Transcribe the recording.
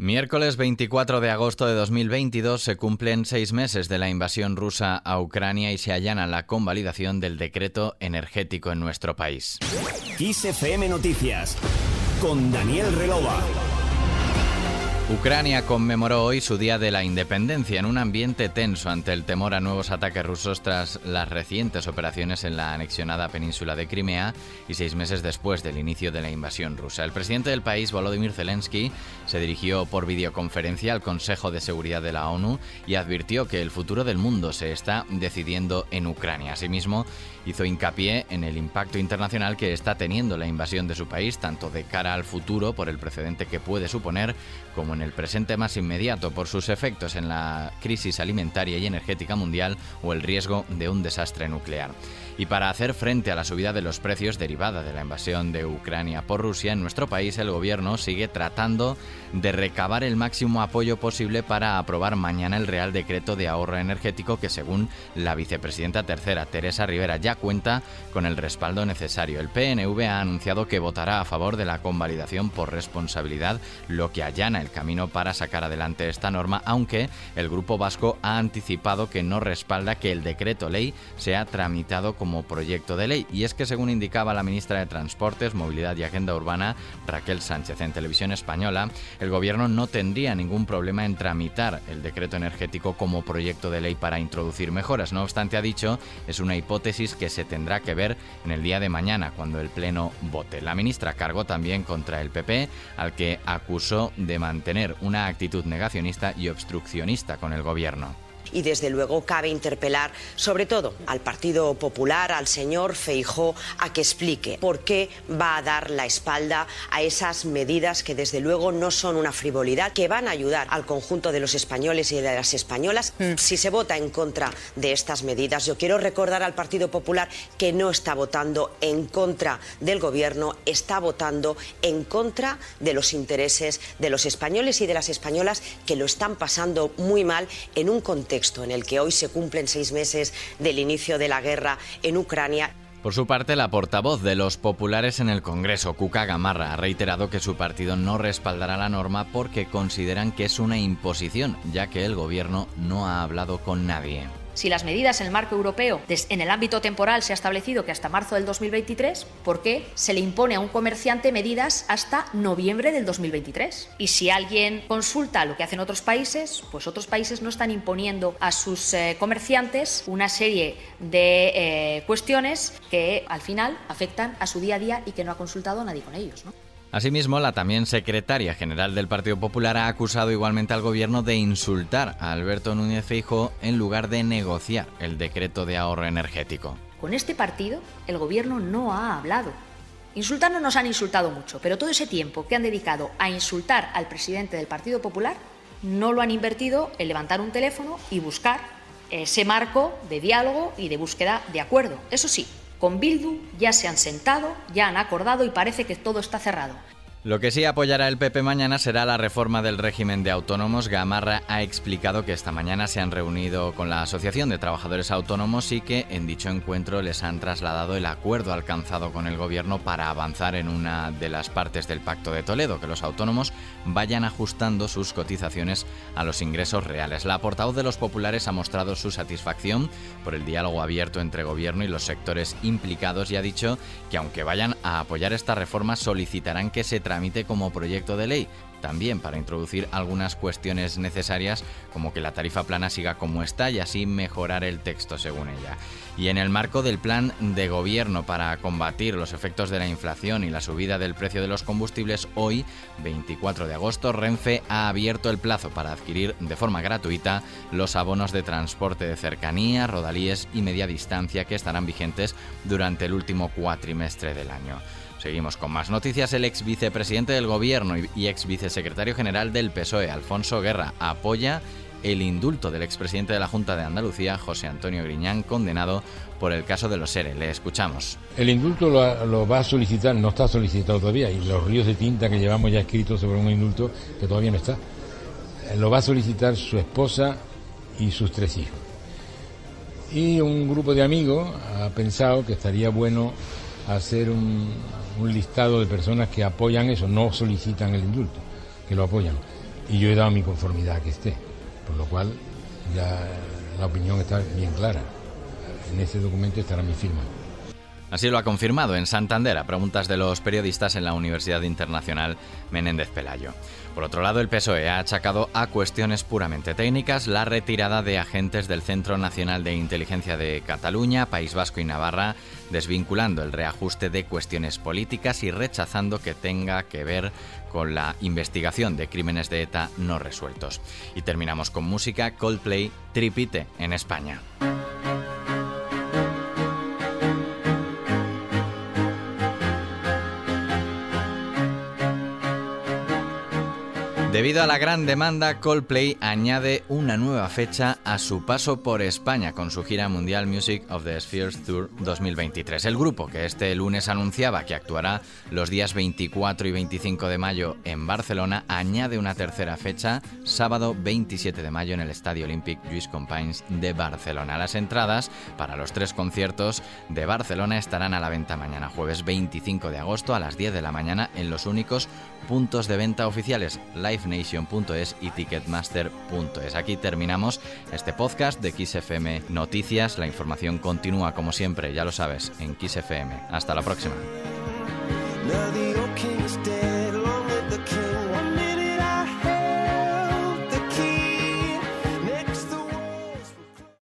Miércoles 24 de agosto de 2022 se cumplen seis meses de la invasión rusa a Ucrania y se allana la convalidación del decreto energético en nuestro país. Noticias con Daniel Relova. Ucrania conmemoró hoy su Día de la Independencia en un ambiente tenso ante el temor a nuevos ataques rusos tras las recientes operaciones en la anexionada península de Crimea y seis meses después del inicio de la invasión rusa. El presidente del país, Volodymyr Zelensky, se dirigió por videoconferencia al Consejo de Seguridad de la ONU y advirtió que el futuro del mundo se está decidiendo en Ucrania. Asimismo, hizo hincapié en el impacto internacional que está teniendo la invasión de su país, tanto de cara al futuro por el precedente que puede suponer, como en el presente más inmediato por sus efectos en la crisis alimentaria y energética mundial o el riesgo de un desastre nuclear. Y para hacer frente a la subida de los precios derivada de la invasión de Ucrania por Rusia, en nuestro país el gobierno sigue tratando de recabar el máximo apoyo posible para aprobar mañana el Real Decreto de Ahorro Energético que según la vicepresidenta tercera, Teresa Rivera, ya cuenta con el respaldo necesario. El PNV ha anunciado que votará a favor de la convalidación por responsabilidad, lo que allana el camino para sacar adelante esta norma, aunque el Grupo Vasco ha anticipado que no respalda que el decreto ley sea tramitado como proyecto de ley. Y es que, según indicaba la ministra de Transportes, Movilidad y Agenda Urbana, Raquel Sánchez, en televisión española, el gobierno no tendría ningún problema en tramitar el decreto energético como proyecto de ley para introducir mejoras. No obstante, ha dicho, es una hipótesis que se tendrá que ver en el día de mañana, cuando el Pleno vote. La ministra cargó también contra el PP, al que acusó de mantener una actitud negacionista y obstruccionista con el gobierno y desde luego cabe interpelar sobre todo al Partido Popular, al señor Feijó, a que explique por qué va a dar la espalda a esas medidas que desde luego no son una frivolidad, que van a ayudar al conjunto de los españoles y de las españolas. Mm. Si se vota en contra de estas medidas, yo quiero recordar al Partido Popular que no está votando en contra del Gobierno, está votando en contra de los intereses de los españoles y de las españolas que lo están pasando muy mal en un contexto en el que hoy se cumplen seis meses del inicio de la guerra en Ucrania. Por su parte, la portavoz de los populares en el Congreso, Cuca Gamarra, ha reiterado que su partido no respaldará la norma porque consideran que es una imposición, ya que el gobierno no ha hablado con nadie. Si las medidas en el marco europeo, en el ámbito temporal, se ha establecido que hasta marzo del 2023, ¿por qué se le impone a un comerciante medidas hasta noviembre del 2023? Y si alguien consulta lo que hacen otros países, pues otros países no están imponiendo a sus eh, comerciantes una serie de eh, cuestiones que al final afectan a su día a día y que no ha consultado nadie con ellos. ¿no? Asimismo, la también secretaria general del Partido Popular ha acusado igualmente al gobierno de insultar a Alberto Núñez Feijóo en lugar de negociar el decreto de ahorro energético. Con este partido, el gobierno no ha hablado. Insultarnos nos han insultado mucho, pero todo ese tiempo que han dedicado a insultar al presidente del Partido Popular no lo han invertido en levantar un teléfono y buscar ese marco de diálogo y de búsqueda de acuerdo. Eso sí, con Bildu ya se han sentado, ya han acordado y parece que todo está cerrado. Lo que sí apoyará el PP mañana será la reforma del régimen de autónomos. Gamarra ha explicado que esta mañana se han reunido con la Asociación de Trabajadores Autónomos y que en dicho encuentro les han trasladado el acuerdo alcanzado con el gobierno para avanzar en una de las partes del Pacto de Toledo, que los autónomos vayan ajustando sus cotizaciones a los ingresos reales. La portavoz de los populares ha mostrado su satisfacción por el diálogo abierto entre gobierno y los sectores implicados y ha dicho que aunque vayan a apoyar esta reforma solicitarán que se tramite como proyecto de ley, también para introducir algunas cuestiones necesarias como que la tarifa plana siga como está y así mejorar el texto según ella. Y en el marco del plan de gobierno para combatir los efectos de la inflación y la subida del precio de los combustibles, hoy, 24 de agosto, Renfe ha abierto el plazo para adquirir de forma gratuita los abonos de transporte de cercanía, rodalíes y media distancia que estarán vigentes durante el último cuatrimestre del año. Seguimos con más noticias. El ex vicepresidente del gobierno y ex vicesecretario general del PSOE, Alfonso Guerra, apoya el indulto del expresidente de la Junta de Andalucía, José Antonio Griñán, condenado por el caso de los seres. Le escuchamos. El indulto lo, va a solicitar, no está solicitado todavía, y los ríos de tinta que llevamos ya escritos sobre un indulto que todavía no está, lo va a solicitar su esposa y sus tres hijos. Y un grupo de amigos ha pensado que estaría bueno hacer un, un listado de personas que apoyan eso, no solicitan el indulto, que lo apoyan. y yo he dado mi conformidad a que esté, por lo cual ya la opinión está bien clara. En ese documento estará mi firma. Así lo ha confirmado en Santander a preguntas de los periodistas en la Universidad Internacional Menéndez Pelayo. Por otro lado, el PSOE ha achacado a cuestiones puramente técnicas la retirada de agentes del Centro Nacional de Inteligencia de Cataluña, País Vasco y Navarra, desvinculando el reajuste de cuestiones políticas y rechazando que tenga que ver con la investigación de crímenes de ETA no resueltos. Y terminamos con música Coldplay Tripite en España. Debido a la gran demanda, Coldplay añade una nueva fecha a su paso por España con su gira mundial Music of the Spheres Tour 2023. El grupo, que este lunes anunciaba que actuará los días 24 y 25 de mayo en Barcelona, añade una tercera fecha, sábado 27 de mayo en el Estadio Olympic Lluís Companys de Barcelona. Las entradas para los tres conciertos de Barcelona estarán a la venta mañana jueves 25 de agosto a las 10 de la mañana en los únicos puntos de venta oficiales livenation.es y ticketmaster.es. Aquí terminamos este podcast de XFM Noticias. La información continúa como siempre, ya lo sabes, en XFM. Hasta la próxima.